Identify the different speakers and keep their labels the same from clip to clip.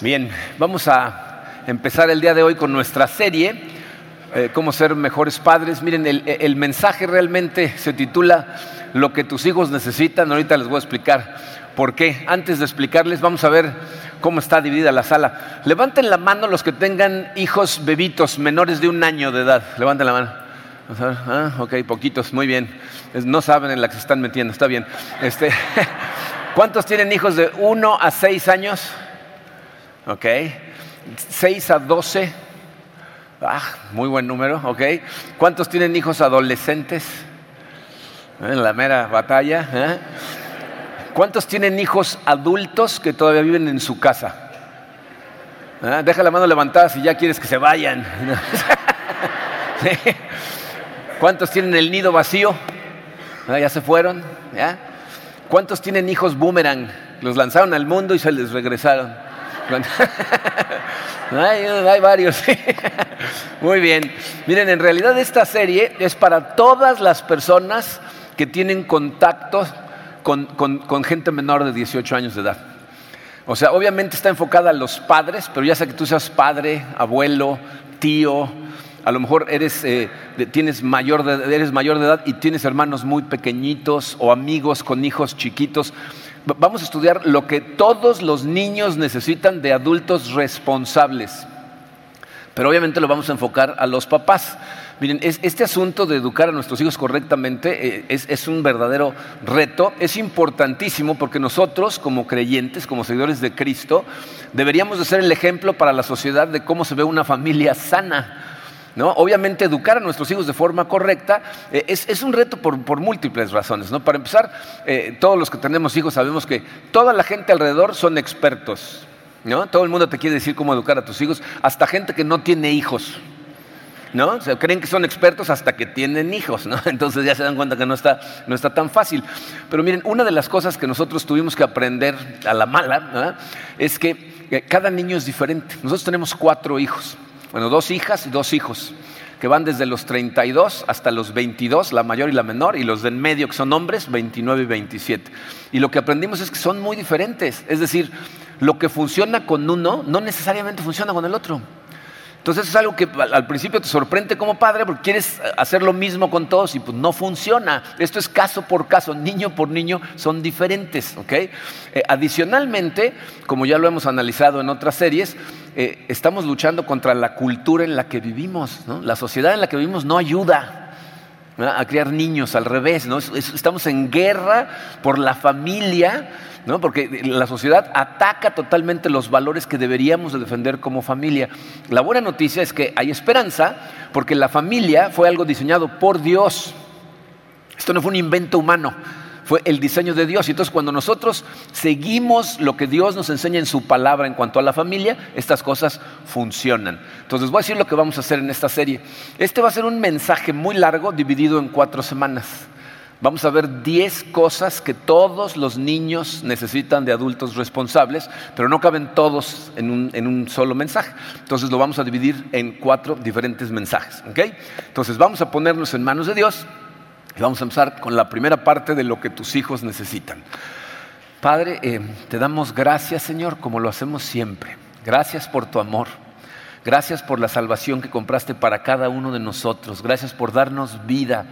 Speaker 1: Bien, vamos a empezar el día de hoy con nuestra serie, eh, cómo ser mejores padres. Miren, el, mensaje realmente se titula Lo que tus hijos necesitan. Ahorita les voy a explicar por qué. Antes de explicarles, vamos a ver cómo está dividida la sala. Levanten la mano los que tengan hijos bebitos menores de un año de edad. Levanten la mano. Ah, ok, poquitos, muy bien. No saben en la que se están metiendo, está bien. Este, ¿Cuántos tienen hijos de 1 a 6 años? ¿Ok? 6 a 12, ah, muy buen número, ¿ok? ¿Cuántos tienen hijos adolescentes? En la mera batalla. ¿eh? ¿Cuántos tienen hijos adultos que todavía viven en su casa? ¿Eh? Deja la mano levantada si ya quieres que se vayan. ¿Cuántos tienen el nido vacío? ¿Ah, ¿Ya se fueron? ¿Cuántos tienen hijos boomerang? Los lanzaron al mundo y se les regresaron hay, varios. Muy bien. Miren, en realidad esta serie es para todas las personas que tienen contacto con, con, gente menor de 18 años de edad. O sea, obviamente está enfocada a los padres, pero ya sea que tú seas padre, abuelo, tío, a lo mejor eres, eh, tienes mayor de, eres mayor de edad y tienes hermanos muy pequeñitos o amigos con hijos chiquitos vamos a estudiar lo que todos los niños necesitan de adultos responsables. Pero obviamente lo vamos a enfocar a los papás. Miren, este asunto de educar a nuestros hijos correctamente eh, es, un verdadero reto, es importantísimo porque nosotros como creyentes, como seguidores de Cristo, deberíamos de ser el ejemplo para la sociedad de cómo se ve una familia sana. Obviamente educar a nuestros hijos de forma correcta eh, es, un reto por, múltiples razones. ¿no? Para empezar, eh, todos los que tenemos hijos sabemos que toda la gente alrededor son expertos. ¿no? Todo el mundo te quiere decir cómo educar a tus hijos, hasta gente que no tiene hijos. ¿No? creen que son expertos hasta que tienen hijos, ¿no? Entonces ya se dan cuenta que no está, no está tan fácil. Pero miren, una de las cosas que nosotros tuvimos que aprender a la mala es que cada niño es diferente. Nosotros tenemos cuatro hijos. Bueno, dos hijas y dos hijos, que van desde los 32 hasta los 22, la mayor y la menor, y los de en medio, que son hombres, 29 y 27. Y lo que aprendimos es que son muy diferentes. Es decir, lo que funciona con uno no necesariamente funciona con el otro. Entonces es algo que al principio te sorprende como padre porque quieres hacer lo mismo con todos y pues no funciona. Esto es caso por caso, niño por niño, son diferentes. Eh, adicionalmente, como ya lo hemos analizado en otras series, eh, estamos luchando contra la cultura en la que vivimos. La sociedad en la que vivimos no ayuda a criar niños, al revés. ¿no? Estamos en guerra por la familia porque la sociedad ataca totalmente los valores que deberíamos de defender como familia. La buena noticia es que hay esperanza porque la familia fue algo diseñado por Dios. Esto no fue un invento humano, fue el diseño de Dios. Y entonces cuando nosotros seguimos lo que Dios nos enseña en su palabra en cuanto a la familia, estas cosas funcionan. Entonces voy a decir lo que vamos a hacer en esta serie. Este va a ser un mensaje muy largo dividido en cuatro semanas. Vamos a ver 10 cosas que todos los niños necesitan de adultos responsables, pero no caben todos en un, solo mensaje. Entonces lo vamos a dividir en cuatro diferentes mensajes. Entonces vamos a ponernos en manos de Dios vamos a empezar con la primera parte de lo que tus hijos necesitan. Padre, eh, te damos gracias Señor, como lo hacemos siempre. Gracias por tu amor. Gracias por la salvación que compraste para cada uno de nosotros. Gracias por darnos vida.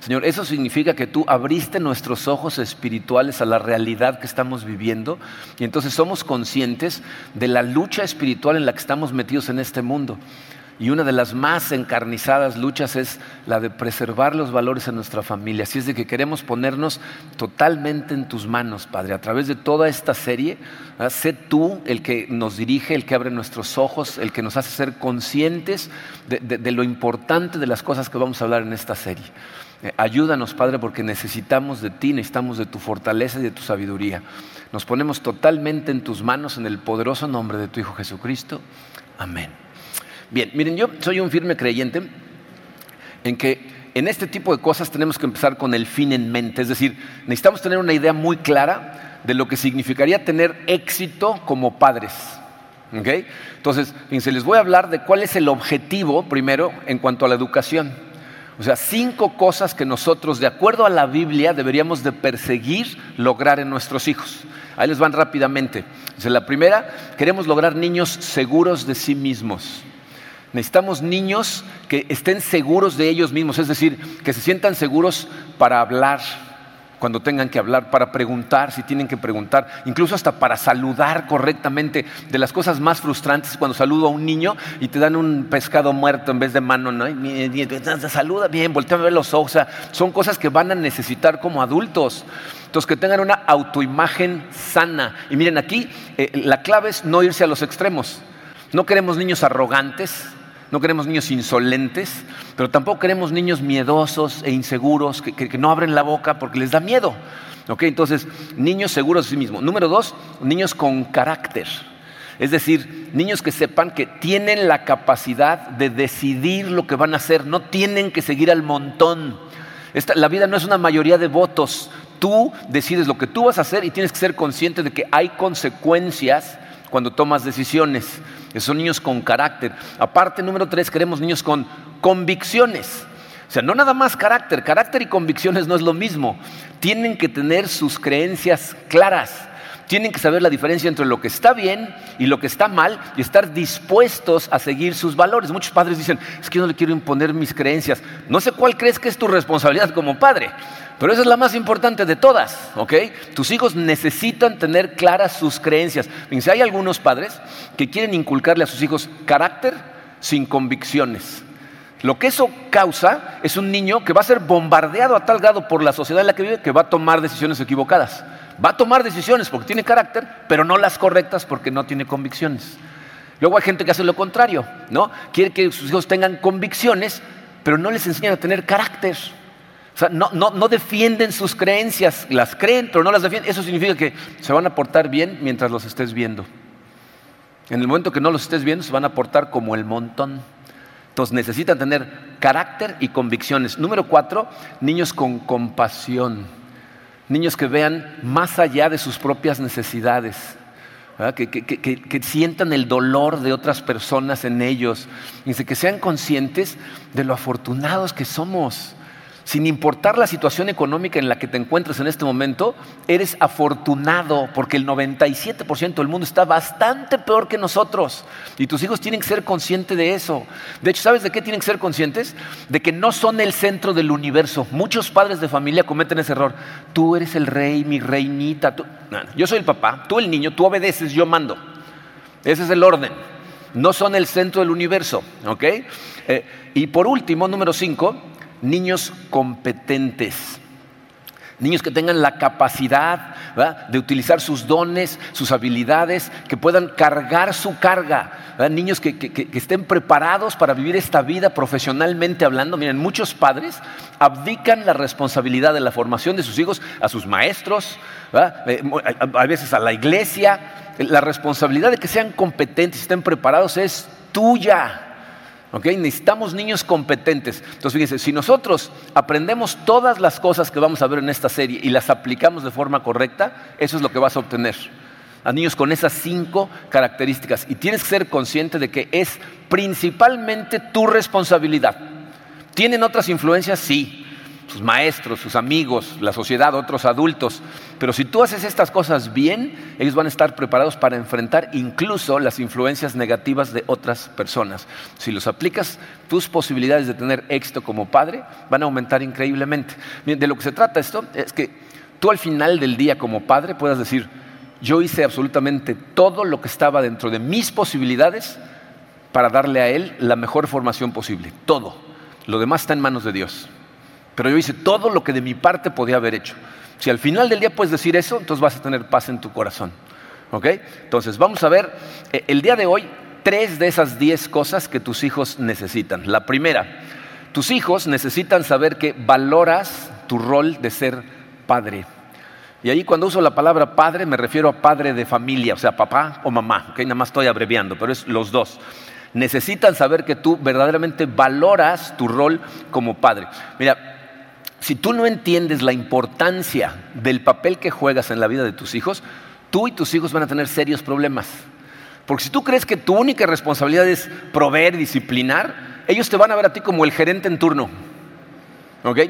Speaker 1: Señor, eso significa que tú abriste nuestros ojos espirituales a la realidad que estamos viviendo y entonces somos conscientes de la lucha espiritual en la que estamos metidos en este mundo. Y una de las más encarnizadas luchas es la de preservar los valores en nuestra familia. Así es de que queremos ponernos totalmente en tus manos, Padre. A través de toda esta serie, sé tú el que nos dirige, el que abre nuestros ojos, el que nos hace ser conscientes de lo importante de las cosas que vamos a hablar en esta serie. Eh, ayúdanos, Padre, porque necesitamos de ti, necesitamos de tu fortaleza y de tu sabiduría. Nos ponemos totalmente en tus manos en el poderoso nombre de tu Hijo Jesucristo. Amén. Bien, miren, yo soy un firme creyente en que en este tipo de cosas tenemos que empezar con el fin en mente, es decir, necesitamos tener una idea muy clara de lo que significaría tener éxito como padres. Entonces, fíjense, les voy a hablar de cuál es el objetivo primero en cuanto a la educación. O sea, cinco cosas que nosotros, de acuerdo a la Biblia, deberíamos de perseguir lograr en nuestros hijos. Ahí les van rápidamente. la primera, queremos lograr niños seguros de sí mismos. Necesitamos niños que estén seguros de ellos mismos, es decir, que se sientan seguros para hablar, cuando tengan que hablar, para preguntar, si tienen que preguntar, incluso hasta para saludar correctamente. De las cosas más frustrantes cuando saludo a un niño y te dan un pescado muerto en vez de mano, ¿no? Saluda bien, voltea a ver los ojos. son cosas que van a necesitar como adultos. Entonces, que tengan una autoimagen sana. Y miren, aquí eh, la clave es no irse a los extremos. No queremos niños arrogantes, no queremos niños insolentes, pero tampoco queremos niños miedosos e inseguros que, no abren la boca porque les da miedo. Entonces, niños seguros de sí mismos. Número dos, niños con carácter. Es decir, niños que sepan que tienen la capacidad de decidir lo que van a hacer, no tienen que seguir al montón. la vida no es una mayoría de votos. Tú decides lo que tú vas a hacer y tienes que ser consciente de que hay consecuencias cuando tomas decisiones. Son niños con carácter. Aparte, número tres, queremos niños con convicciones. O sea, no nada más carácter, carácter y convicciones no es lo mismo. Tienen que tener sus creencias claras. Tienen que saber la diferencia entre lo que está bien y lo que está mal y estar dispuestos a seguir sus valores. Muchos padres dicen, es que yo no le quiero imponer mis creencias. No sé cuál crees que es tu responsabilidad como padre, pero esa es la más importante de todas, ¿ok? Tus hijos necesitan tener claras sus creencias. Hay algunos padres que quieren inculcarle a sus hijos carácter sin convicciones. Lo que eso causa es un niño que va a ser bombardeado a tal grado por la sociedad en la que vive que va a tomar decisiones equivocadas. Va a tomar decisiones porque tiene carácter, pero no las correctas porque no tiene convicciones. Luego hay gente que hace lo contrario, ¿no? Quiere que sus hijos tengan convicciones, pero no les enseñan a tener carácter. O sea, no, no, defienden sus creencias, las creen, pero no las defienden. Eso significa que se van a portar bien mientras los estés viendo. En el momento que no los estés viendo, se van a portar como el montón. Entonces necesitan tener carácter y convicciones. Número cuatro, niños con compasión. Niños que vean más allá de sus propias necesidades. Que, que, sientan el dolor de otras personas en ellos, y que sean conscientes de lo afortunados que somos sin importar la situación económica en la que te encuentres en este momento, eres afortunado porque el 97% del mundo está bastante peor que nosotros. Y tus hijos tienen que ser conscientes de eso. De hecho, ¿sabes de qué tienen que ser conscientes? De que no son el centro del universo. Muchos padres de familia cometen ese error. Tú eres el rey, mi reinita. yo soy el papá, tú el niño, tú obedeces, yo mando. Ese es el orden. No son el centro del universo. ¿ok? Eh, y por último, número cinco, niños competentes. Niños que tengan la capacidad de utilizar sus dones, sus habilidades, que puedan cargar su carga. Niños que, estén preparados para vivir esta vida profesionalmente hablando. Miren, muchos padres abdican la responsabilidad de la formación de sus hijos a sus maestros, eh, a veces a la iglesia. La responsabilidad de que sean competentes, estén preparados es tuya. Necesitamos niños competentes. Entonces, fíjense, si nosotros aprendemos todas las cosas que vamos a ver en esta serie y las aplicamos de forma correcta, eso es lo que vas a obtener. A niños con esas cinco características. Y tienes que ser consciente de que es principalmente tu responsabilidad. ¿Tienen otras influencias? Sí sus maestros, sus amigos, la sociedad, otros adultos. Pero si tú haces estas cosas bien, ellos van a estar preparados para enfrentar incluso las influencias negativas de otras personas. Si los aplicas, tus posibilidades de tener éxito como padre van a aumentar increíblemente. De lo que se trata esto es que tú al final del día como padre puedas decir, yo hice absolutamente todo lo que estaba dentro de mis posibilidades para darle a él la mejor formación posible. Todo. Lo demás está en manos de Dios pero yo hice todo lo que de mi parte podía haber hecho. Si al final del día puedes decir eso, entonces vas a tener paz en tu corazón. ¿Ok? Entonces, vamos a ver eh, el día de hoy tres de esas diez cosas que tus hijos necesitan. La primera, tus hijos necesitan saber que valoras tu rol de ser padre. Y ahí cuando uso la palabra padre me refiero a padre de familia, o sea, papá o mamá, ¿ok? Nada más estoy abreviando, pero es los dos. Necesitan saber que tú verdaderamente valoras tu rol como padre. Mira, si tú no entiendes la importancia del papel que juegas en la vida de tus hijos, tú y tus hijos van a tener serios problemas. Porque si tú crees que tu única responsabilidad es proveer, disciplinar, ellos te van a ver a ti como el gerente en turno.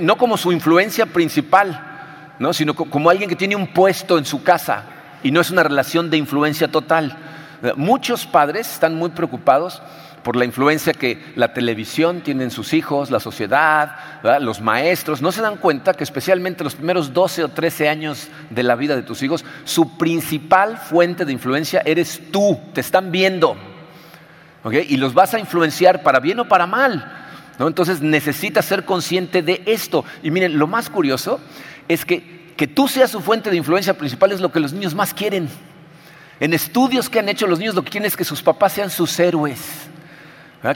Speaker 1: No como su influencia principal, ¿no? sino como alguien que tiene un puesto en su casa y no es una relación de influencia total. Muchos padres están muy preocupados por la influencia que la televisión tiene en sus hijos, la sociedad, los maestros. No se dan cuenta que especialmente los primeros 12 o 13 años de la vida de tus hijos, su principal fuente de influencia eres tú, te están viendo. Y los vas a influenciar para bien o para mal. Entonces necesitas ser consciente de esto. Y miren, lo más curioso es que que tú seas su fuente de influencia principal es lo que los niños más quieren. En estudios que han hecho los niños lo que quieren es que sus papás sean sus héroes.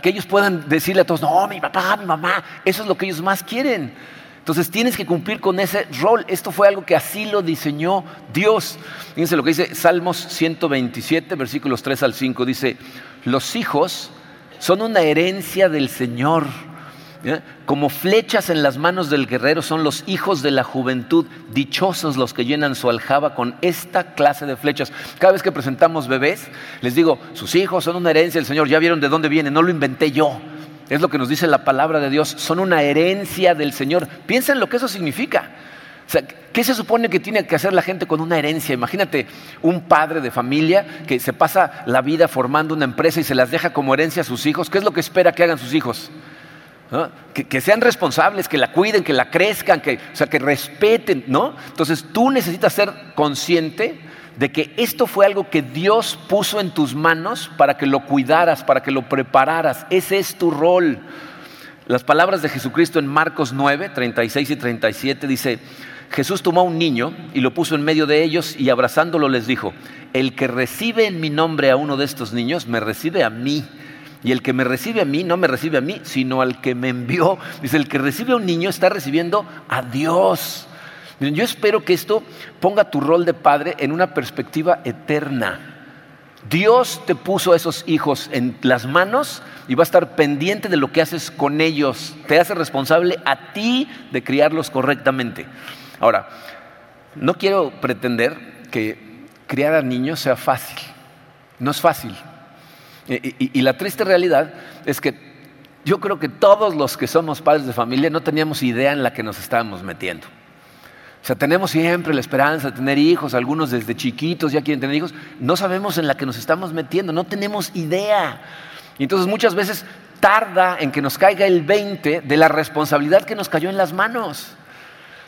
Speaker 1: Que ellos puedan decirle a todos, no, mi papá, mi mamá, eso es lo que ellos más quieren. Entonces tienes que cumplir con ese rol. Esto fue algo que así lo diseñó Dios. Fíjense lo que dice Salmos 127, versículos 3 al 5. Dice, los hijos son una herencia del Señor como flechas en las manos del guerrero son los hijos de la juventud, dichosos los que llenan su aljaba con esta clase de flechas. Cada vez que presentamos bebés, les digo, sus hijos son una herencia del Señor, ya vieron de dónde viene, no lo inventé yo. Es lo que nos dice la palabra de Dios, son una herencia del Señor. Piensa en lo que eso significa. ¿qué se supone que tiene que hacer la gente con una herencia? Imagínate un padre de familia que se pasa la vida formando una empresa y se las deja como herencia a sus hijos. ¿Qué es lo que espera que hagan sus hijos? Que, sean responsables, que la cuiden, que la crezcan, que, o sea, que respeten, ¿no? Entonces tú necesitas ser consciente de que esto fue algo que Dios puso en tus manos para que lo cuidaras, para que lo prepararas. Ese es tu rol. Las palabras de Jesucristo en Marcos 9, 36 y 37 dice, Jesús tomó a un niño y lo puso en medio de ellos y abrazándolo les dijo, el que recibe en mi nombre a uno de estos niños, me recibe a mí. Y el que me recibe a mí no me recibe a mí, sino al que me envió. Dice, el que recibe a un niño está recibiendo a Dios. yo espero que esto ponga tu rol de padre en una perspectiva eterna. Dios te puso a esos hijos en las manos y va a estar pendiente de lo que haces con ellos. Te hace responsable a ti de criarlos correctamente. Ahora, no quiero pretender que criar a niños sea fácil. No es fácil. Y, la triste realidad es que yo creo que todos los que somos padres de familia no teníamos idea en la que nos estábamos metiendo. O sea, tenemos siempre la esperanza de tener hijos, algunos desde chiquitos ya quieren tener hijos, no sabemos en la que nos estamos metiendo, no tenemos idea. Y entonces muchas veces tarda en que nos caiga el 20 de la responsabilidad que nos cayó en las manos.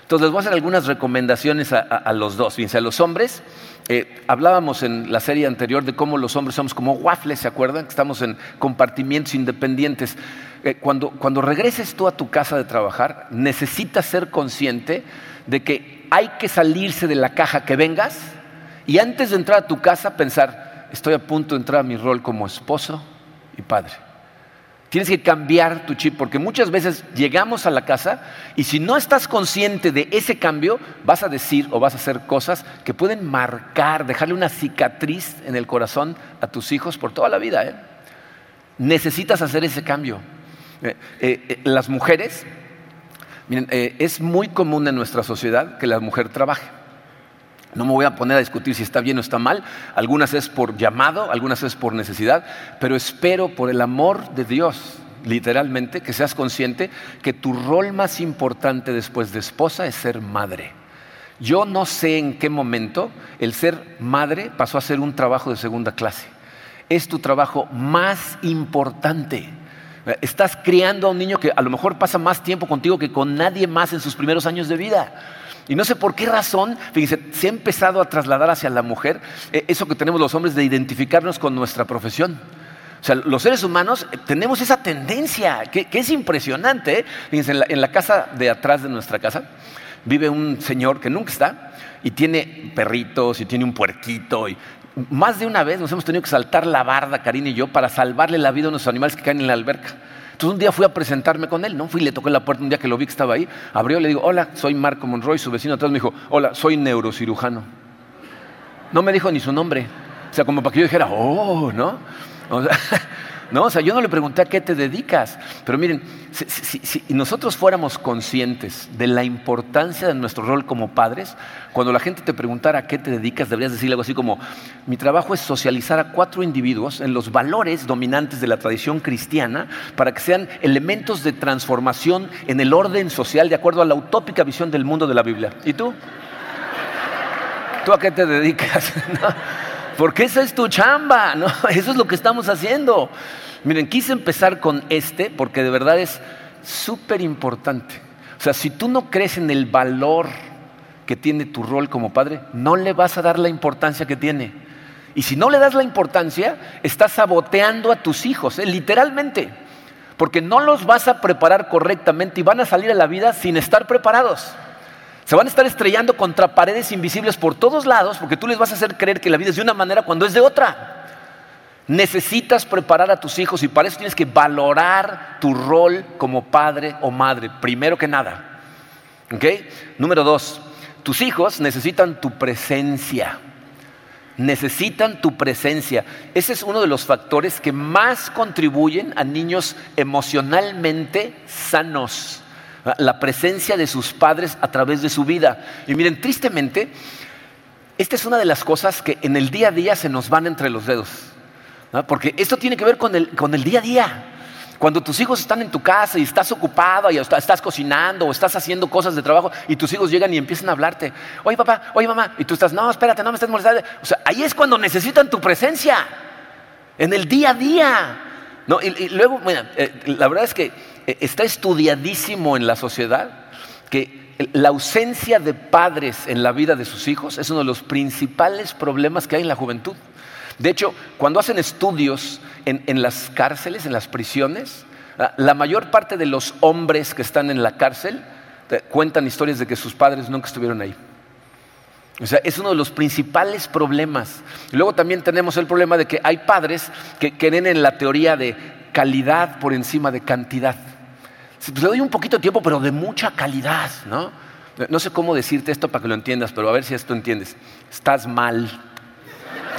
Speaker 1: Entonces les voy a hacer algunas recomendaciones a, los dos. Fíjense, a los hombres, eh, hablábamos en la serie anterior de cómo los hombres somos como waffles, ¿se acuerdan? Que estamos en compartimientos independientes. Eh, cuando, cuando regreses tú a tu casa de trabajar, necesitas ser consciente de que hay que salirse de la caja que vengas y antes de entrar a tu casa pensar, estoy a punto de entrar a mi rol como esposo y padre. Tienes que cambiar tu chip porque muchas veces llegamos a la casa y si no estás consciente de ese cambio, vas a decir o vas a hacer cosas que pueden marcar, dejarle una cicatriz en el corazón a tus hijos por toda la vida. ¿eh? Necesitas hacer ese cambio. Eh, eh, las mujeres, miren, es muy común en nuestra sociedad que la mujer trabaje. No me voy a poner a discutir si está bien o está mal. Algunas es por llamado, algunas es por necesidad, pero espero por el amor de Dios, literalmente, que seas consciente que tu rol más importante después de esposa es ser madre. Yo no sé en qué momento el ser madre pasó a ser un trabajo de segunda clase. Es tu trabajo más importante. Estás criando a un niño que a lo mejor pasa más tiempo contigo que con nadie más en sus primeros años de vida. Y no sé por qué razón, fíjense, se ha empezado a trasladar hacia la mujer eh, eso que tenemos los hombres de identificarnos con nuestra profesión. O sea, los seres humanos eh, tenemos esa tendencia, que, es impresionante. ¿eh? Fíjense, en la, casa de atrás de nuestra casa vive un señor que nunca está y tiene perritos y tiene un puerquito. Y más de una vez nos hemos tenido que saltar la barda, Karina y yo, para salvarle la vida a unos animales que caen en la alberca. Entonces un día fui a presentarme con él, ¿no? Fui y le toqué la puerta un día que lo vi que estaba ahí, abrió le digo, hola, soy Marco Monroy, su vecino atrás me dijo, hola, soy neurocirujano. No me dijo ni su nombre. O sea, como para que yo dijera, oh, ¿no? ¿no? O sea, yo no le pregunté a qué te dedicas, pero miren, si, nosotros fuéramos conscientes de la importancia de nuestro rol como padres, cuando la gente te preguntara a qué te dedicas, deberías decir algo así como, mi trabajo es socializar a cuatro individuos en los valores dominantes de la tradición cristiana para que sean elementos de transformación en el orden social de acuerdo a la utópica visión del mundo de la Biblia. ¿Y tú? ¿Tú a qué te dedicas? Porque esa es tu chamba, ¿no? Eso es lo que estamos haciendo. Miren, quise empezar con este porque de verdad es súper importante. O sea, si tú no crees en el valor que tiene tu rol como padre, no le vas a dar la importancia que tiene. Y si no le das la importancia, estás saboteando a tus hijos, ¿eh? literalmente. Porque no los vas a preparar correctamente y van a salir a la vida sin estar preparados. Se van a estar estrellando contra paredes invisibles por todos lados porque tú les vas a hacer creer que la vida es de una manera cuando es de otra. Necesitas preparar a tus hijos y para eso tienes que valorar tu rol como padre o madre, primero que nada. ¿Ok? Número dos, tus hijos necesitan tu presencia. Necesitan tu presencia. Ese es uno de los factores que más contribuyen a niños emocionalmente sanos la presencia de sus padres a través de su vida. Y miren, tristemente, esta es una de las cosas que en el día a día se nos van entre los dedos. Porque esto tiene que ver con el, con el día a día. Cuando tus hijos están en tu casa y estás ocupado y estás cocinando o estás haciendo cosas de trabajo y tus hijos llegan y empiezan a hablarte, oye papá, oye mamá, y tú estás, no, espérate, no me estés molestando. O sea, ahí es cuando necesitan tu presencia, en el día a día. ¿no? Y, luego, mira, eh, la verdad es que está estudiadísimo en la sociedad que la ausencia de padres en la vida de sus hijos es uno de los principales problemas que hay en la juventud. De hecho, cuando hacen estudios en, las cárceles, en las prisiones, ah, la mayor parte de los hombres que están en la cárcel cuentan historias de que sus padres nunca estuvieron ahí. O sea, es uno de los principales problemas. luego también tenemos el problema de que hay padres que creen en la teoría de calidad por encima de cantidad. Pues le doy un poquito de tiempo, pero de mucha calidad, ¿no? No sé cómo decirte esto para que lo entiendas, pero a ver si esto entiendes. Estás mal,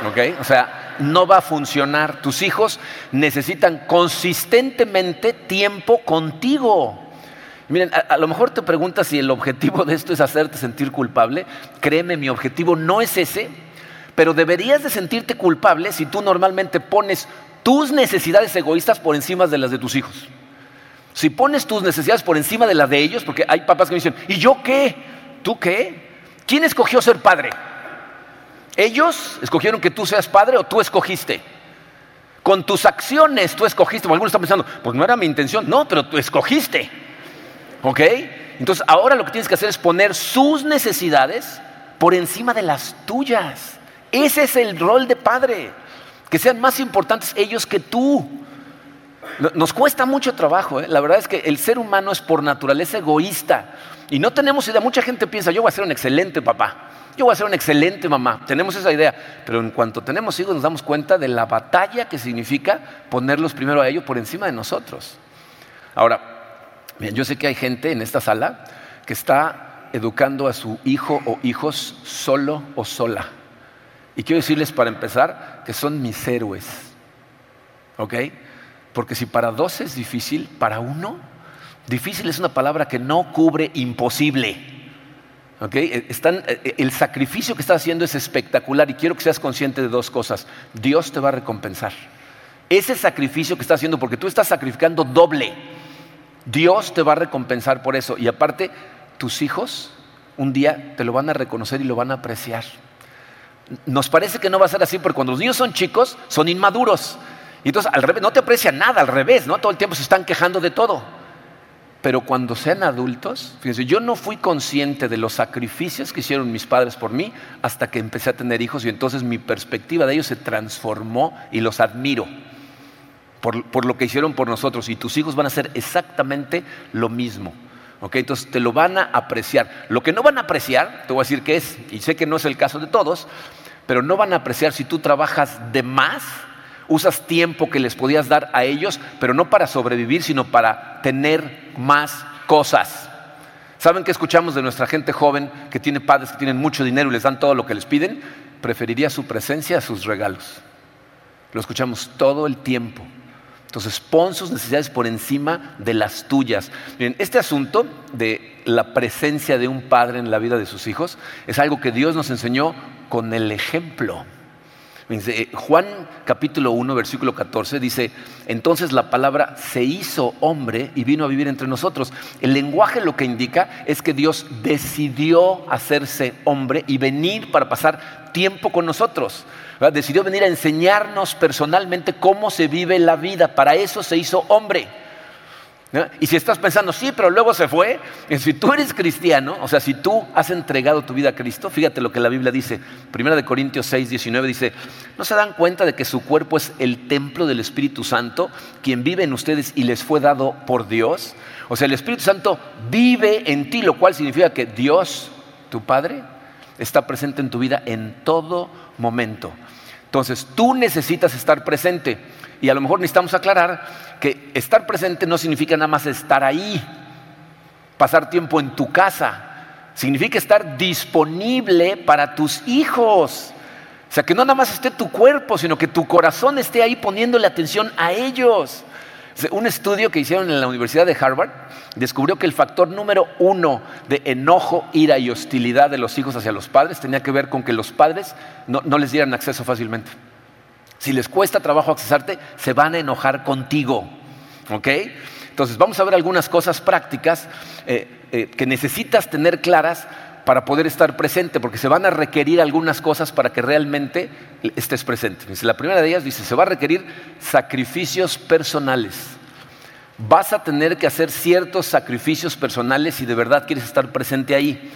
Speaker 1: ¿ok? O sea, no va a funcionar. Tus hijos necesitan consistentemente tiempo contigo. Miren, a, a, lo mejor te preguntas si el objetivo de esto es hacerte sentir culpable. Créeme, mi objetivo no es ese, pero deberías de sentirte culpable si tú normalmente pones tus necesidades egoístas por encima de las de tus hijos. Si pones tus necesidades por encima de las de ellos, porque hay papás que me dicen, ¿y yo qué? ¿Tú qué? ¿Quién escogió ser padre? ¿Ellos escogieron que tú seas padre o tú escogiste? Con tus acciones tú escogiste, algunos están pensando, pues no era mi intención, no, pero tú escogiste. ¿Ok? Entonces ahora lo que tienes que hacer es poner sus necesidades por encima de las tuyas. Ese es el rol de padre, que sean más importantes ellos que tú. Nos cuesta mucho trabajo, ¿eh? la verdad es que el ser humano es por naturaleza egoísta y no tenemos idea, mucha gente piensa, yo voy a ser un excelente papá, yo voy a ser una excelente mamá, tenemos esa idea, pero en cuanto tenemos hijos nos damos cuenta de la batalla que significa ponerlos primero a ellos por encima de nosotros. Ahora, yo sé que hay gente en esta sala que está educando a su hijo o hijos solo o sola. Y quiero decirles para empezar que son mis héroes. ¿Ok? Porque si para dos es difícil, para uno, difícil es una palabra que no cubre imposible. Eh, eh, eh, el sacrificio que estás haciendo es espectacular y quiero que seas consciente de dos cosas. Dios te va a recompensar. Ese sacrificio que estás haciendo, porque tú estás sacrificando doble, Dios te va a recompensar por eso. Y aparte, tus hijos un día te lo van a reconocer y lo van a apreciar. Nos parece que no va a ser así porque cuando los niños son chicos, son inmaduros. Y entonces al revés, no te aprecia nada, al revés, ¿no? Todo el tiempo se están quejando de todo. Pero cuando sean adultos, fíjense, yo no fui consciente de los sacrificios que hicieron mis padres por mí hasta que empecé a tener hijos y entonces mi perspectiva de ellos se transformó y los admiro por, por lo que hicieron por nosotros. Y tus hijos van a hacer exactamente lo mismo. ¿ok? Entonces te lo van a apreciar. Lo que no van a apreciar, te voy a decir que es, y sé que no es el caso de todos, pero no van a apreciar si tú trabajas de más usas tiempo que les podías dar a ellos, pero no para sobrevivir, sino para tener más cosas. ¿Saben qué escuchamos de nuestra gente joven que tiene padres que tienen mucho dinero y les dan todo lo que les piden? Preferiría su presencia a sus regalos. Lo escuchamos todo el tiempo. Entonces pon sus necesidades por encima de las tuyas. Miren, este asunto de la presencia de un padre en la vida de sus hijos es algo que Dios nos enseñó con el ejemplo. Eh, Juan capítulo 1, versículo 14 dice, entonces la palabra se hizo hombre y vino a vivir entre nosotros. El lenguaje lo que indica es que Dios decidió hacerse hombre y venir para pasar tiempo con nosotros. Decidió venir a enseñarnos personalmente cómo se vive la vida. Para eso se hizo hombre. Y si estás pensando, sí, pero luego se fue, si tú eres cristiano, o sea, si tú has entregado tu vida a Cristo, fíjate lo que la Biblia dice. Primera de Corintios 6, 19 dice, ¿no se dan cuenta de que su cuerpo es el templo del Espíritu Santo, quien vive en ustedes y les fue dado por Dios? O sea, el Espíritu Santo vive en ti, lo cual significa que Dios, tu Padre, está presente en tu vida en todo momento. Entonces, tú necesitas estar presente. Y a lo mejor necesitamos aclarar que estar presente no significa nada más estar ahí, pasar tiempo en tu casa. Significa estar disponible para tus hijos. O sea, que no nada más esté tu cuerpo, sino que tu corazón esté ahí poniéndole atención a ellos. Un estudio que hicieron en la Universidad de Harvard descubrió que el factor número uno de enojo, ira y hostilidad de los hijos hacia los padres tenía que ver con que los padres no, les dieran acceso fácilmente. Si les cuesta trabajo accesarte, se van a enojar contigo. ¿Ok? Entonces vamos a ver algunas cosas prácticas eh, eh, que necesitas tener claras para poder estar presente, porque se van a requerir algunas cosas para que realmente estés presente. La primera de ellas dice, se va a requerir sacrificios personales. Vas a tener que hacer ciertos sacrificios personales si de verdad quieres estar presente ahí.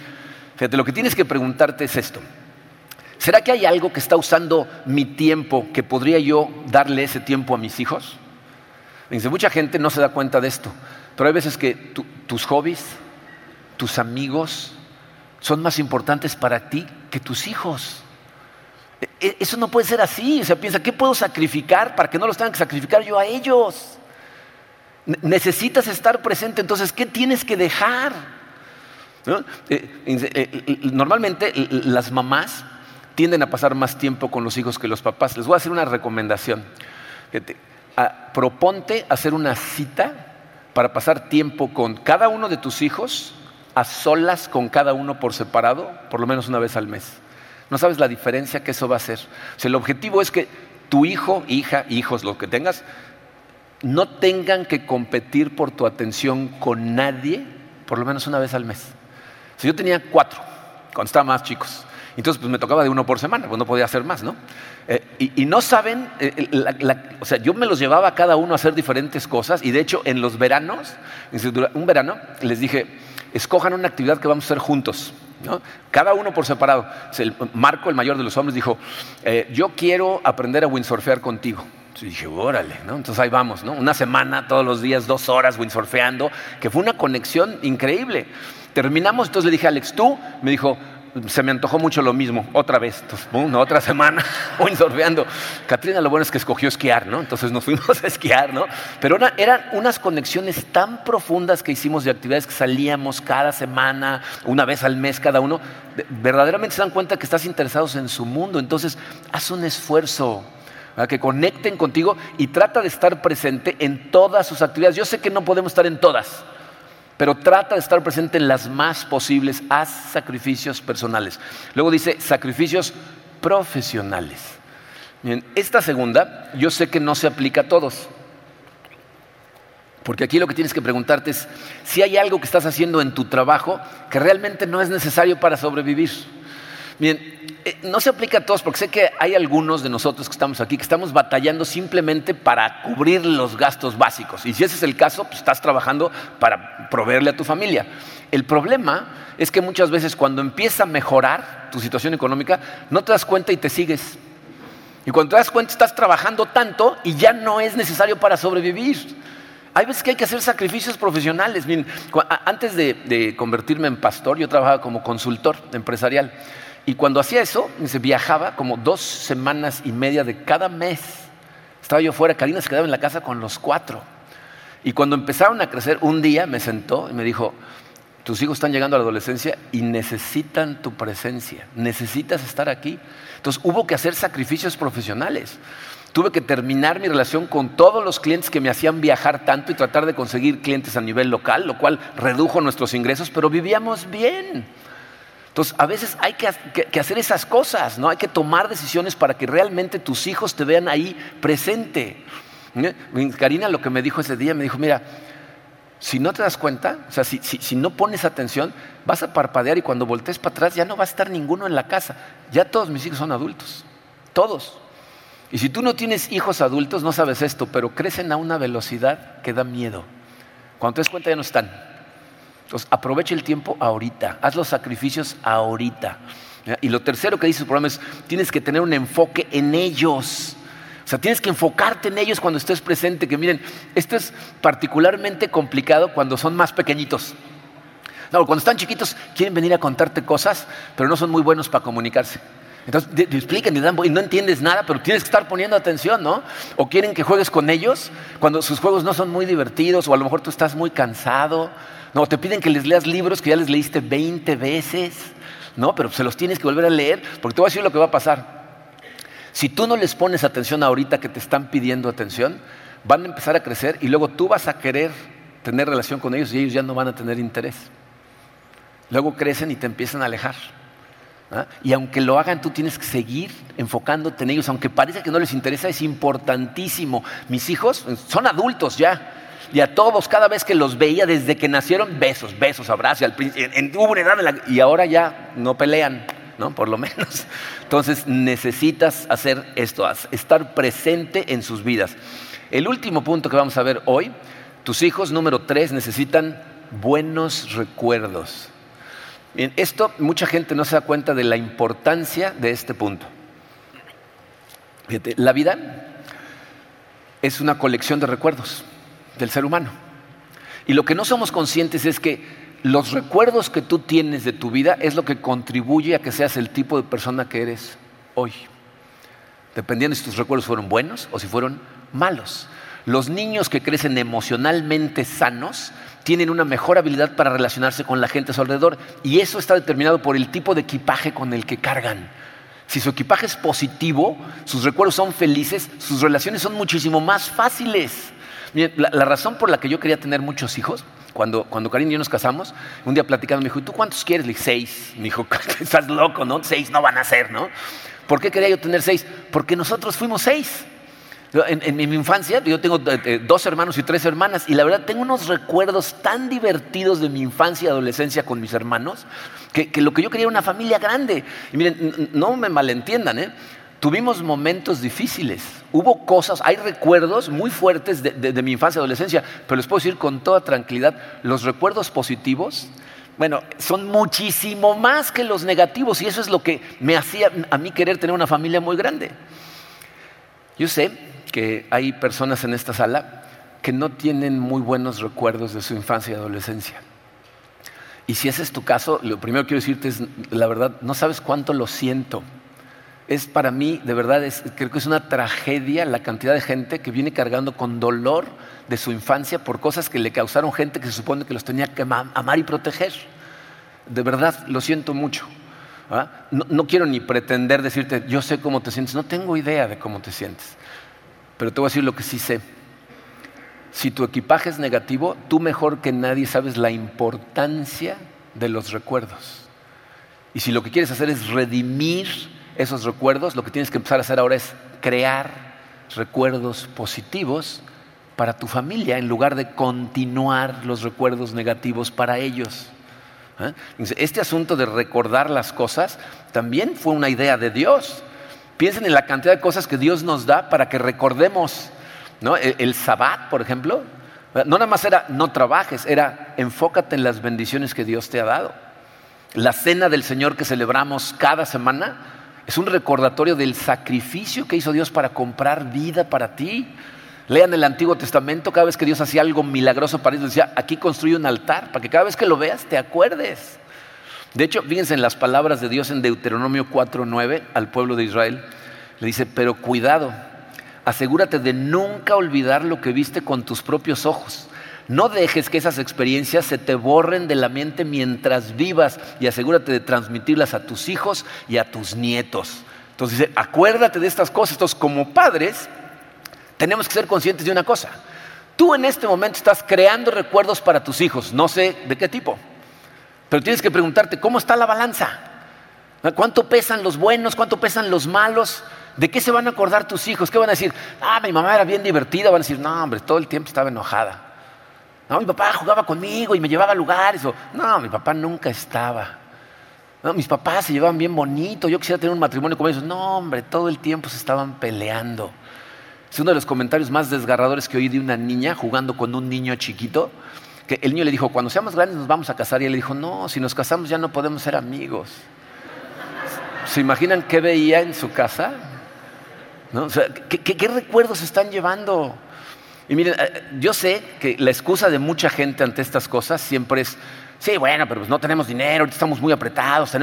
Speaker 1: Fíjate, lo que tienes que preguntarte es esto. ¿Será que hay algo que está usando mi tiempo que podría yo darle ese tiempo a mis hijos? Dice, mucha gente no se da cuenta de esto, pero hay veces que tus hobbies, tus amigos, son más importantes para ti que tus hijos. E, eso no puede ser así. O sea, piensa, ¿qué puedo sacrificar para que no los tengan que sacrificar yo a ellos? Necesitas estar presente, entonces, ¿qué tienes que dejar? Eh, eh, normalmente las mamás tienden a pasar más tiempo con los hijos que los papás. Les voy a hacer una recomendación. Proponte hacer una cita para pasar tiempo con cada uno de tus hijos a solas con cada uno por separado, por lo menos una vez al mes. No sabes la diferencia que eso va a hacer. O el objetivo es que tu hijo, hija, hijos, lo que tengas, no tengan que competir por tu atención con nadie por lo menos una vez al mes. Si yo tenía cuatro, cuando estaba más chicos, entonces pues me tocaba de uno por semana, pues no podía hacer más, ¿no? Eh, y, no saben, eh, o sea, yo me los llevaba a cada uno a hacer diferentes cosas y de hecho en los veranos, un verano, les dije, escojan una actividad que vamos a hacer juntos. Cada uno por separado. Marco, el mayor de los hombres, dijo, eh, yo quiero aprender a windsurfear contigo. Y dije, órale, ¿no? Entonces ahí vamos, ¿no? Una semana, todos los días, dos horas windsurfeando, que fue una conexión increíble. Terminamos, entonces le dije, Alex, tú, me dijo, se me antojó mucho lo mismo, otra vez, otra semana, windsurfeando. Katrina lo bueno es que escogió esquiar, ¿no? Entonces nos fuimos a esquiar, ¿no? Pero eran unas conexiones tan profundas que hicimos de actividades que salíamos cada semana, una vez al mes cada uno. Verdaderamente se dan cuenta que estás interesados en su mundo, entonces haz un esfuerzo. para que conecten contigo y trata de estar presente en todas sus actividades. Yo sé que no podemos estar en todas, pero trata de estar presente en las más posibles. Haz sacrificios personales. Luego dice sacrificios profesionales. esta segunda yo sé que no se aplica a todos. Porque aquí lo que tienes que preguntarte es si hay algo que estás haciendo en tu trabajo que realmente no es necesario para sobrevivir. Bien, eh, no se aplica a todos porque sé que hay algunos de nosotros que estamos aquí que estamos batallando simplemente para cubrir los gastos básicos. Y si ese es el caso, pues estás trabajando para proveerle a tu familia. El problema es que muchas veces cuando empieza a mejorar tu situación económica, no te das cuenta y te sigues. Y cuando te das cuenta estás trabajando tanto y ya no es necesario para sobrevivir. Hay veces que hay que hacer sacrificios profesionales. antes de convertirme en pastor, yo trabajaba como consultor empresarial. Y cuando hacía eso, se viajaba como dos semanas y media de cada mes. Estaba yo fuera, Karina se quedaba en la casa con los cuatro. Y cuando empezaron a crecer, un día me sentó y me dijo, tus hijos están llegando a la adolescencia y necesitan tu presencia, necesitas estar aquí. Entonces hubo que hacer sacrificios profesionales. Tuve que terminar mi relación con todos los clientes que me hacían viajar tanto y tratar de conseguir clientes a nivel local, lo cual redujo nuestros ingresos, pero vivíamos bien. Entonces, a veces hay que, hacer esas cosas, ¿no? Hay que tomar decisiones para que realmente tus hijos te vean ahí presente. ¿Eh? Karina lo que me dijo ese día, me dijo, mira, si no te das cuenta, o sea, si, si, no pones atención, vas a parpadear y cuando voltees para atrás ya no va a estar ninguno en la casa. Ya todos mis hijos son adultos, todos. Y si tú no tienes hijos adultos, no sabes esto, pero crecen a una velocidad que da miedo. Cuando te das cuenta ya no están. Entonces, aprovecha el tiempo ahorita, haz los sacrificios ahorita. Y lo tercero que dice el programa es, tienes que tener un enfoque en ellos. O sea, tienes que enfocarte en ellos cuando estés presente, que miren, esto es particularmente complicado cuando son más pequeñitos. No, cuando están chiquitos quieren venir a contarte cosas, pero no son muy buenos para comunicarse. Entonces te, explican y, dan, y no entiendes nada, pero tienes que estar poniendo atención, ¿no? O quieren que juegues con ellos cuando sus juegos no son muy divertidos, o a lo mejor tú estás muy cansado. No, te piden que les leas libros que ya les leíste 20 veces, ¿no? Pero se los tienes que volver a leer, porque te voy a decir lo que va a pasar. Si tú no les pones atención ahorita que te están pidiendo atención, van a empezar a crecer y luego tú vas a querer tener relación con ellos y ellos ya no van a tener interés. Luego crecen y te empiezan a alejar. ¿Ah? Y aunque lo hagan, tú tienes que seguir enfocándote en ellos, aunque parece que no les interesa, es importantísimo. Mis hijos son adultos ya. Y a todos, cada vez que los veía desde que nacieron, besos, besos, abrazos. En, hubo una edad y ahora ya no pelean, ¿no? Por lo menos. Entonces necesitas hacer esto, estar presente en sus vidas. El último punto que vamos a ver hoy, tus hijos, número tres, necesitan buenos recuerdos. Esto mucha gente no se da cuenta de la importancia de este punto. la vida es una colección de recuerdos del ser humano. Y lo que no somos conscientes es que los recuerdos que tú tienes de tu vida es lo que contribuye a que seas el tipo de persona que eres hoy. Dependiendo si tus recuerdos fueron buenos o si fueron malos. Los niños que crecen emocionalmente sanos tienen una mejor habilidad para relacionarse con la gente a su alrededor y eso está determinado por el tipo de equipaje con el que cargan. Si su equipaje es positivo, sus recuerdos son felices, sus relaciones son muchísimo más fáciles. la, razón por la que yo quería tener muchos hijos, cuando, cuando Karin y yo nos casamos, un día platicando me dijo, ¿y tú cuántos quieres? Le dije, seis. Me dijo, estás loco, ¿no? Seis no van a ser, ¿no? ¿Por qué quería yo tener seis? Porque nosotros fuimos seis. En, mi infancia, yo tengo eh, eh, dos hermanos y tres hermanas, y la verdad tengo unos recuerdos tan divertidos de mi infancia y adolescencia con mis hermanos, que, lo que yo quería era una familia grande. Y miren, no me malentiendan, ¿eh? tuvimos momentos difíciles, hubo cosas, hay recuerdos muy fuertes de, de mi infancia y adolescencia, pero les puedo decir con toda tranquilidad, los recuerdos positivos bueno, son muchísimo más que los negativos y eso es lo que me hacía a mí querer tener una familia muy grande. Yo sé que hay personas en esta sala que no tienen muy buenos recuerdos de su infancia y adolescencia. Y si ese es tu caso, lo primero que quiero decirte es, la verdad, no sabes cuánto lo siento. Es para mí, de verdad, creo que es una tragedia la cantidad de gente que viene cargando con dolor de su infancia por cosas que le causaron gente que se supone que los tenía que amar y proteger. De verdad, lo siento mucho. ¿ah? no quiero ni pretender decirte, yo sé cómo te sientes, no tengo idea de cómo te sientes. Pero te voy a decir lo que sí sé. Si tu equipaje es negativo, tú mejor que nadie sabes la importancia de los recuerdos. Y si lo que quieres hacer es redimir esos recuerdos, lo que tienes que empezar a hacer ahora es crear recuerdos positivos para tu familia en lugar de continuar los recuerdos negativos para ellos. ¿eh? Este asunto de recordar las cosas también fue una idea de Dios. Piensen en la cantidad de cosas que Dios nos da para que recordemos. ¿no? El, el sabbat, por ejemplo, no nada más era no trabajes, era enfócate en las bendiciones que Dios te ha dado. La cena del Señor que celebramos cada semana es un recordatorio del sacrificio que hizo Dios para comprar vida para ti. Lean el Antiguo Testamento, cada vez que Dios hacía algo milagroso para ellos, decía, aquí construye un altar, para que cada vez que lo veas te acuerdes. De hecho, fíjense en las palabras de Dios en Deuteronomio 4.9 al pueblo de Israel. Le dice, pero cuidado, asegúrate de nunca olvidar lo que viste con tus propios ojos. No dejes que esas experiencias se te borren de la mente mientras vivas y asegúrate de transmitirlas a tus hijos y a tus nietos. Entonces dice, acuérdate de estas cosas. Entonces, como padres, tenemos que ser conscientes de una cosa. Tú en este momento estás creando recuerdos para tus hijos, no sé de qué tipo, pero tienes que preguntarte, ¿cómo está la balanza? ¿Cuánto pesan los buenos? ¿Cuánto pesan los malos? ¿De qué se van a acordar tus hijos? ¿Qué van a decir? Ah, mi mamá era bien divertida. Van a decir, no, hombre, todo el tiempo estaba enojada. No, mi papá jugaba conmigo y me llevaba a lugares. no, mi papá nunca estaba. No, mis papás se llevaban bien bonito. Yo quisiera tener un matrimonio con ellos. No, hombre, todo el tiempo se estaban peleando. Es uno de los comentarios más desgarradores que oí de una niña jugando con un niño chiquito. El niño le dijo, cuando seamos grandes nos vamos a casar. Y él le dijo, no, si nos casamos ya no podemos ser amigos. ¿Se imaginan qué veía en su casa? ¿qué, recuerdos están llevando? Y miren, eh, yo sé que la excusa de mucha gente ante estas cosas siempre es, sí, bueno, pero pues no tenemos dinero, estamos muy apretados.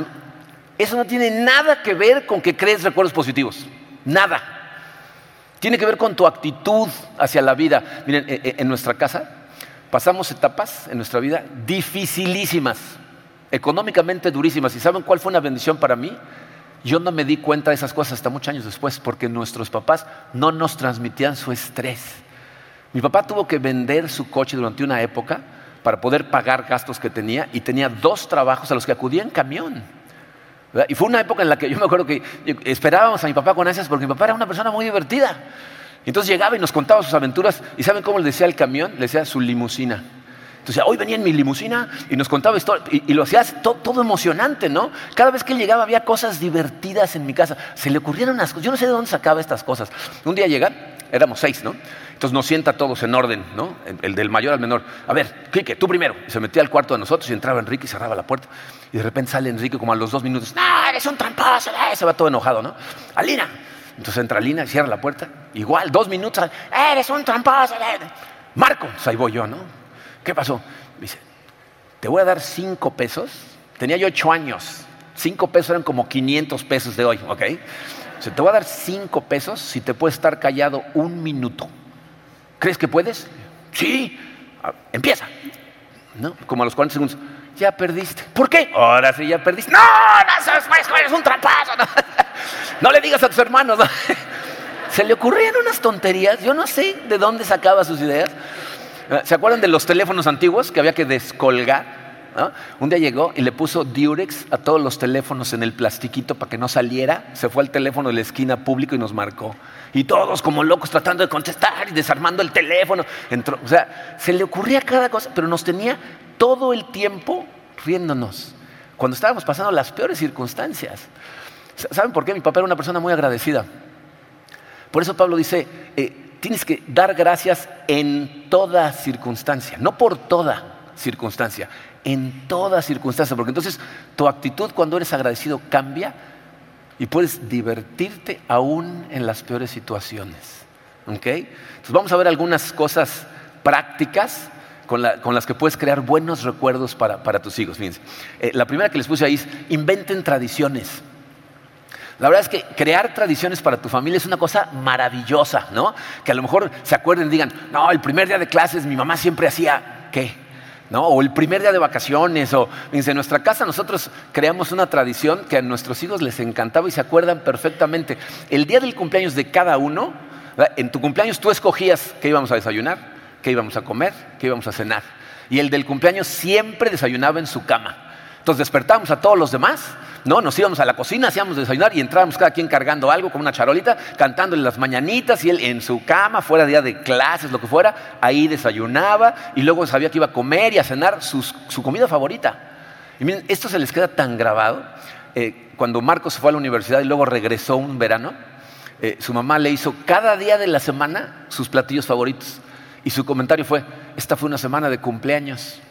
Speaker 1: Eso no tiene nada que ver con que crees recuerdos positivos. Nada. Tiene que ver con tu actitud hacia la vida. Miren, eh, eh, en nuestra casa pasamos etapas en nuestra vida dificilísimas, económicamente durísimas. ¿Y saben cuál fue una bendición para mí? Yo no me di cuenta de esas cosas hasta muchos años después porque nuestros papás no nos transmitían su estrés. Mi papá tuvo que vender su coche durante una época para poder pagar gastos que tenía y tenía dos trabajos a los que acudía en camión. Y fue una época en la que yo me acuerdo que esperábamos a mi papá con ansias porque mi papá era una persona muy divertida. Entonces llegaba y nos contaba sus aventuras y ¿saben cómo le decía el camión? Le decía su limusina. Entonces, hoy venía en mi limusina y nos contaba historias y, lo hacía todo, emocionante, ¿no? Cada vez que él llegaba había cosas divertidas en mi casa. Se le ocurrieron unas cosas. Yo no sé de dónde sacaba estas cosas. Un día llega, éramos seis, ¿no? Entonces nos sienta todos en orden, ¿no? El, del mayor al menor. A ver, Quique, tú primero. Y se metía al cuarto de nosotros y entraba Enrique y cerraba la puerta. Y de repente sale Enrique como a los dos minutos. ¡No, eres un tramposo! Eh", se va todo enojado, ¿no? Alina. Entonces entra Alina y cierra la puerta. Igual, dos minutos. ¡Eres un tramposo! Eh". Marco. Pues ahí voy yo, ¿no? ¿Qué pasó? dice, te voy a dar cinco pesos. Tenía yo ocho años. Cinco pesos eran como 500 pesos de hoy, ¿ok? Dice, te voy a dar cinco pesos si te puedes estar callado un minuto. ¿Crees que puedes? Sí. Ah, empieza. ¿No? Como a los 40 segundos. Ya perdiste. ¿Por qué? Ahora sí, ya perdiste. No, no, eres un trapazo. Digas a tus hermanos. Se le ocurrían unas tonterías. Yo no sé de dónde sacaba sus ideas. ¿Se acuerdan de los teléfonos antiguos que había que descolgar? Un día llegó y le puso Durex a todos los teléfonos en el plastiquito para que no saliera. Se fue al teléfono de la esquina público y nos marcó. Y todos como locos tratando de contestar y desarmando el teléfono. Entró, o sea, se le ocurría cada cosa, pero nos tenía todo el tiempo riéndonos. Cuando estábamos pasando las peores circunstancias. ¿Saben por qué? Mi papá era una persona muy agradecida. Por eso Pablo dice, eh, tienes que dar gracias en toda circunstancia, no por toda circunstancia, en toda circunstancia, porque entonces tu actitud cuando eres agradecido cambia y puedes divertirte aún en las peores situaciones. Entonces vamos a ver algunas cosas prácticas con, las que puedes crear buenos recuerdos para, tus hijos. Eh, la primera que les puse ahí es inventen tradiciones. La verdad es que crear tradiciones para tu familia es una cosa maravillosa, ¿no? Que a lo mejor se acuerden y digan, no, el primer día de clases mi mamá siempre hacía, ¿qué? ¿No? O el primer día de vacaciones, o en nuestra casa nosotros creamos una tradición que a nuestros hijos les encantaba y se acuerdan perfectamente. El día del cumpleaños de cada uno, en tu cumpleaños tú escogías qué íbamos a desayunar, qué íbamos a comer, qué íbamos a cenar. Y el del cumpleaños siempre desayunaba en su cama. Entonces despertábamos a todos los demás ¿no? Nos íbamos a la cocina, hacíamos desayunar y entrábamos cada quien cargando algo con una charolita, cantándole las mañanitas y él en su cama, fuera día de clases, lo que fuera, ahí desayunaba y luego sabía que iba a comer y a cenar su comida favorita. Y miren, esto se les queda tan grabado. Eh, cuando Marcos fue a la universidad y luego regresó un verano, eh, su mamá le hizo cada día de la semana sus platillos favoritos. Y su comentario fue, esta fue una semana de cumpleaños.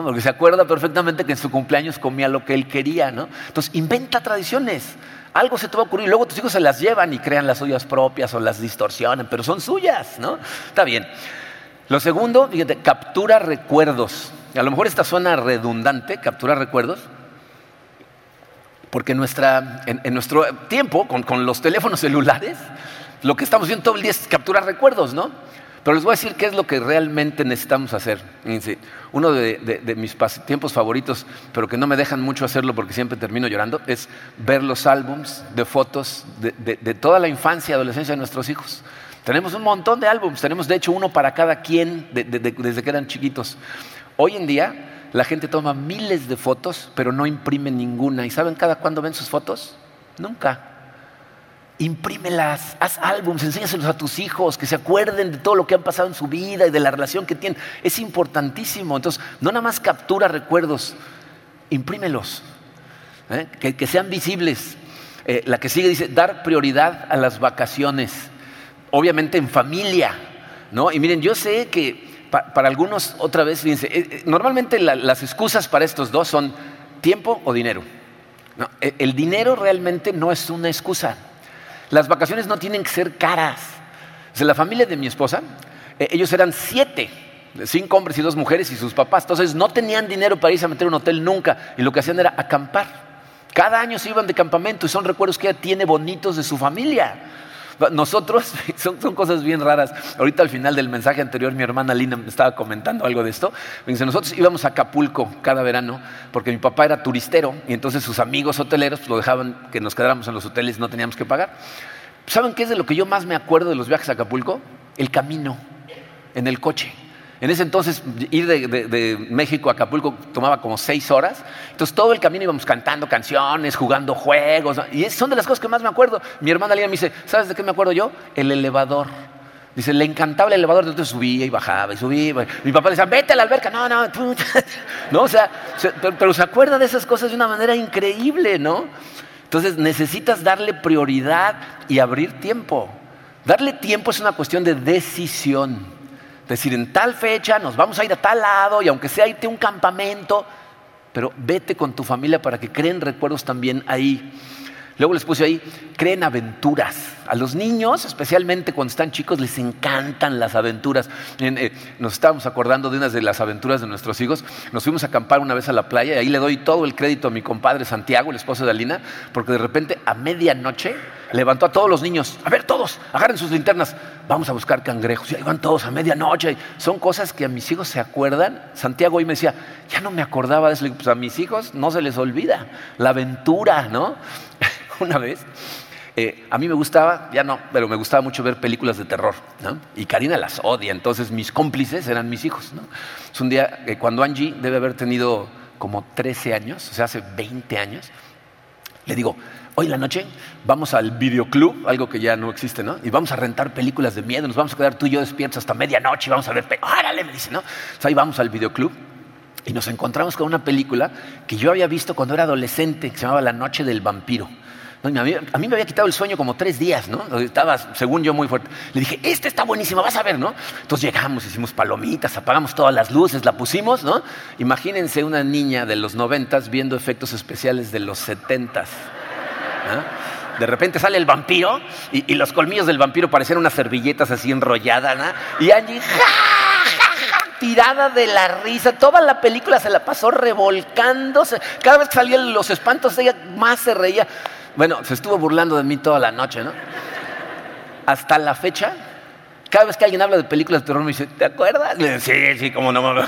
Speaker 1: Porque se acuerda perfectamente que en su cumpleaños comía lo que él quería, ¿no? Entonces, inventa tradiciones. Algo se te va a ocurrir, luego tus hijos se las llevan y crean las suyas propias o las distorsionan, pero son suyas, ¿no? Está bien. Lo segundo, fíjate, captura recuerdos. A lo mejor esta suena redundante, captura recuerdos, porque en, nuestro tiempo, con, con los teléfonos celulares, lo que estamos haciendo todo el día es capturar recuerdos, ¿no? Pero les voy a decir qué es lo que realmente necesitamos hacer. Uno de, mis tiempos favoritos, pero que no me dejan mucho hacerlo porque siempre termino llorando, es ver los álbums de fotos de, toda la infancia y adolescencia de nuestros hijos. Tenemos un montón de álbumes, tenemos de hecho uno para cada quien desde que eran chiquitos. Hoy en día la gente toma miles de fotos, pero no imprime ninguna. ¿Y saben cada cuándo ven sus fotos? Nunca. Imprímelas, haz álbumes, enséñaselos a tus hijos, que se acuerden de todo lo que han pasado en su vida y de la relación que tienen. Es importantísimo. Entonces, no nada más captura recuerdos, imprímelos, ¿eh? que, sean visibles. Eh, la que sigue dice, dar prioridad a las vacaciones obviamente en familia, ¿no? Y miren, yo sé que para algunos, otra vez, fíjense, eh, normalmente las excusas para estos dos son tiempo o dinero. E, el dinero realmente no es una excusa. Las vacaciones no tienen que ser caras. O la familia de mi esposa, eh, ellos eran siete, cinco hombres y dos mujeres y sus papás. Entonces no tenían dinero para irse a meter un hotel nunca y lo que hacían era acampar. Cada año se iban de campamento y son recuerdos que ella tiene bonitos de su familia. Nosotros, son, cosas bien raras. Ahorita al final del mensaje anterior, mi hermana Lina me estaba comentando algo de esto. Me dice, nosotros íbamos a Acapulco cada verano porque mi papá era turistero y entonces sus amigos hoteleros pues, lo dejaban que nos quedáramos en los hoteles y no teníamos que pagar. ¿Saben qué es de lo que yo más me acuerdo de los viajes a Acapulco? El camino, en el coche. En ese entonces ir de, México a Acapulco tomaba como seis horas. Entonces todo el camino íbamos cantando canciones, jugando juegos. Y son de las cosas que más me acuerdo. Mi hermana Lina me dice, ¿sabes de qué me acuerdo yo? El elevador. Dice, le encantaba el elevador, entonces subía y bajaba y subía. Mi papá le decía, vete a la alberca. No, no, no, o sea, pero, se acuerda de esas cosas de una manera increíble, ¿no? Entonces necesitas darle prioridad y abrir tiempo. Darle tiempo es una cuestión de decisión decir, en tal fecha nos vamos a ir a tal lado y aunque sea irte a un campamento, pero vete con tu familia para que creen recuerdos también ahí. Luego les puse ahí, creen aventuras. A los niños, especialmente cuando están chicos, les encantan las aventuras. Eh, nos estábamos acordando de unas de las aventuras de nuestros hijos. Nos fuimos a acampar una vez a la playa y ahí le doy todo el crédito a mi compadre Santiago, el esposo de Alina, porque de repente a medianoche levantó a todos los niños. A ver, todos, agarren sus linternas. Vamos a buscar cangrejos. Y ahí van todos a medianoche. Son cosas que a mis hijos se acuerdan. Santiago hoy me decía, ya no me acordaba de eso. Pues a mis hijos no se les olvida. La aventura, ¿no? una vez, eh, a mí me gustaba, ya no, pero me gustaba mucho ver películas de terror, ¿no? Y Karina las odia, entonces mis cómplices eran mis hijos, ¿no? Es un día que cuando Angie debe haber tenido como 13 años, o sea, hace 20 años, le digo, hoy en la noche vamos al videoclub, algo que ya no existe, ¿no? Y vamos a rentar películas de miedo, nos vamos a quedar tú y yo despiertos hasta medianoche y vamos a ver, órale, me dice, ¿no? O ahí vamos al videoclub y nos encontramos con una película que yo había visto cuando era adolescente, que se llamaba La Noche del Vampiro a, mí, me había quitado el sueño como tres días, ¿no? Estaba, según yo, muy fuerte. Le dije, este está buenísimo, vas a ver, ¿no? Entonces llegamos, hicimos palomitas, apagamos todas las luces, la pusimos, ¿no? Imagínense una niña de los noventas viendo efectos especiales de los setentas. De repente sale el vampiro y, los colmillos del vampiro parecían unas servilletas así enrolladas, ¿no? Y Angie, tirada de la risa. Toda la película se la pasó revolcándose. Cada vez que salían los espantos, ella más se reía. Bueno, se estuvo burlando de mí toda la noche, ¿no? Hasta la fecha, cada vez que alguien habla de películas de terror me dice, ¿te acuerdas? sí, sí, como no me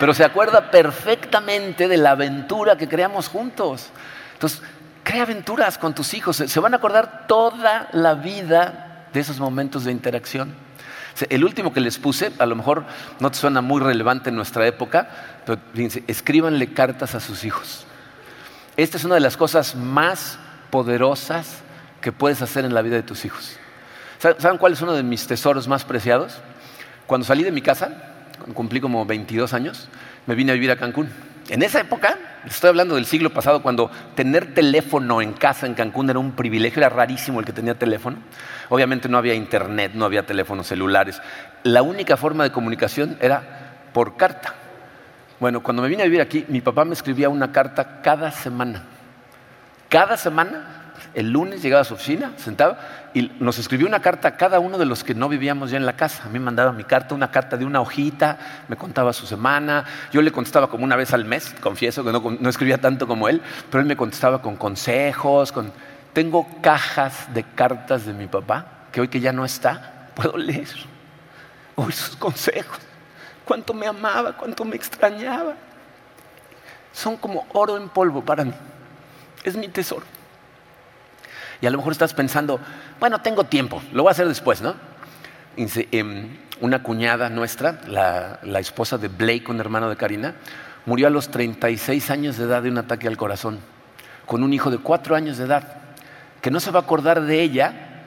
Speaker 1: Pero se acuerda perfectamente de la aventura que creamos juntos. Entonces, crea aventuras con tus hijos. Se van a acordar toda la vida de esos momentos de interacción. El último que les puse, a lo mejor no te suena muy relevante en nuestra época, pero fíjense, escríbanle cartas a sus hijos. Esta es una de las cosas más poderosas que puedes hacer en la vida de tus hijos. ¿Saben cuál es uno de mis tesoros más preciados? Cuando salí de mi casa, cumplí como 22 años, me vine a vivir a Cancún. En esa época, estoy hablando del siglo pasado, cuando tener teléfono en casa en Cancún era un privilegio, era rarísimo el que tenía teléfono. Obviamente no había internet, no había teléfonos celulares. La única forma de comunicación era por carta. Bueno, cuando me vine a vivir aquí, mi papá me escribía una carta cada semana. Cada semana, el lunes llegaba a su oficina, sentaba y nos escribió una carta a cada uno de los que no vivíamos ya en la casa. A mí me mandaba mi carta, una carta de una hojita, me contaba su semana. Yo le contestaba como una vez al mes, confieso que no, escribía tanto como él, pero él me contestaba con consejos. Con... Tengo cajas de cartas de mi papá, que hoy que ya no está, puedo leer. Hoy sus consejos, cuánto me amaba, cuánto me extrañaba. Son como oro en polvo para mí. Es mi tesoro. Y a lo mejor estás pensando, bueno, tengo tiempo, lo voy a hacer después, ¿no? em, una cuñada nuestra, la, la esposa de Blake, un hermano de Karina, murió a los 36 años de edad de un ataque al corazón, con un hijo de 4 años de edad, que no se va a acordar de ella,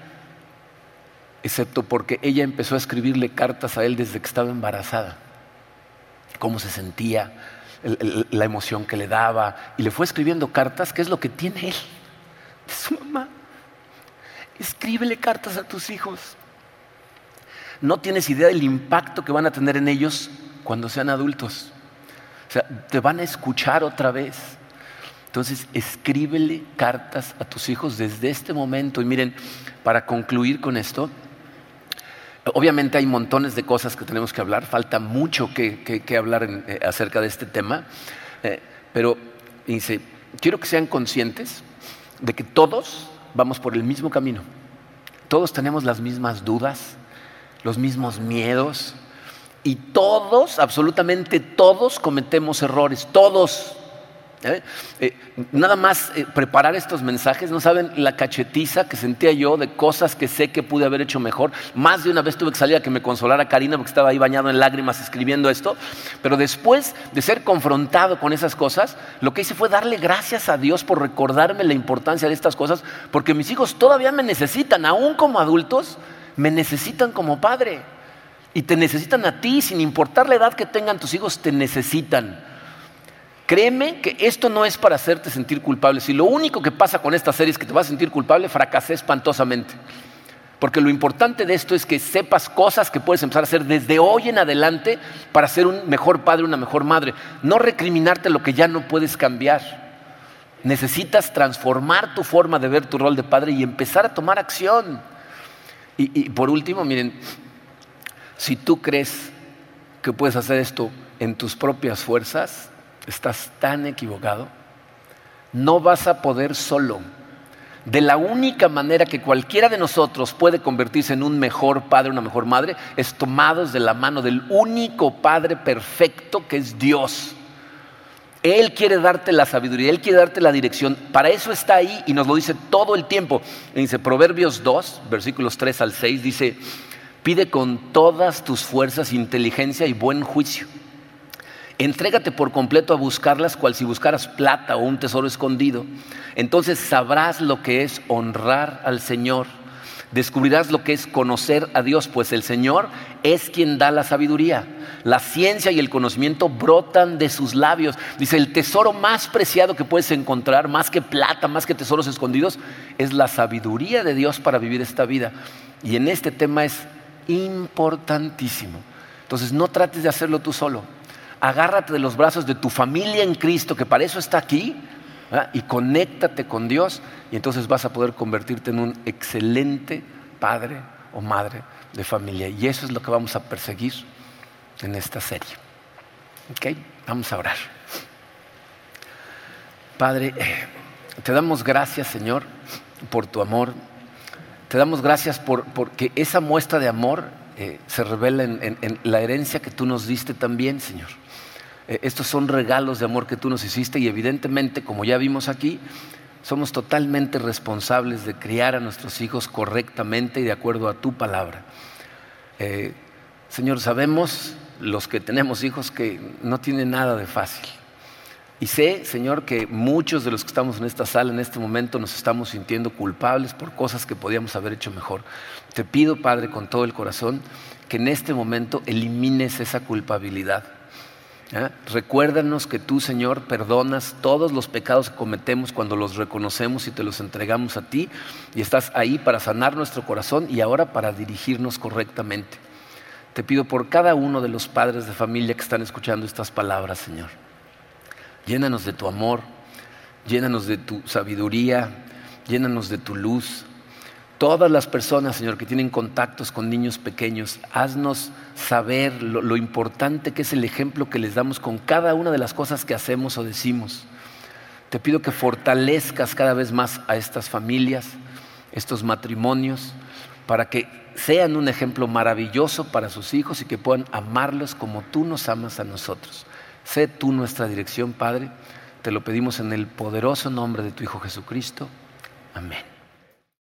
Speaker 1: excepto porque ella empezó a escribirle cartas a él desde que estaba embarazada, cómo se sentía, la emoción que le daba, y le fue escribiendo cartas, que es lo que tiene él, de su mamá. Escríbele cartas a tus hijos. No tienes idea del impacto que van a tener en ellos cuando sean adultos. O sea, te van a escuchar otra vez. Entonces, escríbele cartas a tus hijos desde este momento. Y miren, para concluir con esto, obviamente hay montones de cosas que tenemos que hablar, falta mucho que, hablar eh, acerca de este tema, eh, pero dice, quiero que sean conscientes de que todos vamos por el mismo camino, todos tenemos las mismas dudas, los mismos miedos, y todos, absolutamente todos, cometemos errores, todos. ¿Eh? Eh, nada más eh, preparar estos mensajes, no saben la cachetiza que sentía yo de cosas que sé que pude haber hecho mejor. Más de una vez tuve que salir a que me consolara Karina porque estaba ahí bañado en lágrimas escribiendo esto. Pero después de ser confrontado con esas cosas, lo que hice fue darle gracias a Dios por recordarme la importancia de estas cosas, porque mis hijos todavía me necesitan, aún como adultos, me necesitan como padre. Y te necesitan a ti, sin importar la edad que tengan tus hijos, te necesitan. Créeme que esto no es para hacerte sentir culpable. Si lo único que pasa con esta serie es que te vas a sentir culpable, fracasé espantosamente. Porque lo importante de esto es que sepas cosas que puedes empezar a hacer desde hoy en adelante para ser un mejor padre, una mejor madre. No recriminarte lo que ya no puedes cambiar. Necesitas transformar tu forma de ver tu rol de padre y empezar a tomar acción. Y, y por último, miren, si tú crees que puedes hacer esto en tus propias fuerzas, estás tan equivocado. No vas a poder solo. De la única manera que cualquiera de nosotros puede convertirse en un mejor padre, una mejor madre, es tomados de la mano del único Padre perfecto que es Dios. Él quiere darte la sabiduría, Él quiere darte la dirección. Para eso está ahí y nos lo dice todo el tiempo. Dice Proverbios 2, versículos 3 al 6, dice, Pide con todas tus fuerzas inteligencia y buen juicio. Entrégate por completo a buscarlas, cual si buscaras plata o un tesoro escondido. Entonces sabrás lo que es honrar al Señor. Descubrirás lo que es conocer a Dios, pues el Señor es quien da la sabiduría. La ciencia y el conocimiento brotan de sus labios. Dice, el tesoro más preciado que puedes encontrar, más que plata, más que tesoros escondidos, es la sabiduría de Dios para vivir esta vida. Y en este tema es importantísimo. Entonces no trates de hacerlo tú solo. Agárrate de los brazos de tu familia en Cristo, que para eso está aquí, y conéctate con Dios, y entonces vas a poder convertirte en un excelente padre o madre de familia. Y eso es lo que vamos a perseguir en esta serie. ¿Ok? Vamos a orar. Padre, eh, te damos gracias, Señor, por tu amor. Te damos gracias por, porque esa muestra de amor eh, se revela en, la herencia que tú nos diste también, Señor. Eh, estos son regalos de amor que tú nos hiciste y evidentemente, como ya vimos aquí, somos totalmente responsables de criar a nuestros hijos correctamente y de acuerdo a tu palabra. Eh, Señor, sabemos los que tenemos hijos que no tienen nada de fácil. Y sé, Señor, que muchos de los que estamos en esta sala en este momento nos estamos sintiendo culpables por cosas que podíamos haber hecho mejor. Te pido, Padre, con todo el corazón, que en este momento elimines esa culpabilidad. Recuérdanos que tú, Señor, perdonas todos los pecados que cometemos cuando los reconocemos y te los entregamos a ti y estás ahí para sanar nuestro corazón y ahora para dirigirnos correctamente. Te pido por cada uno de los padres de familia que están escuchando estas palabras, Señor Llénanos de tu amor, llénanos de tu sabiduría, llénanos de tu luz. Todas las personas, Señor, que tienen contactos con niños pequeños, haznos saber lo, importante que es el ejemplo que les damos con cada una de las cosas que hacemos o decimos. Te pido que fortalezcas cada vez más a estas familias, estos matrimonios, para que sean un ejemplo maravilloso para sus hijos y que puedan amarlos como tú nos amas a nosotros. Sé tú nuestra dirección, Padre. Te lo pedimos en el poderoso nombre de tu Hijo Jesucristo. Amén.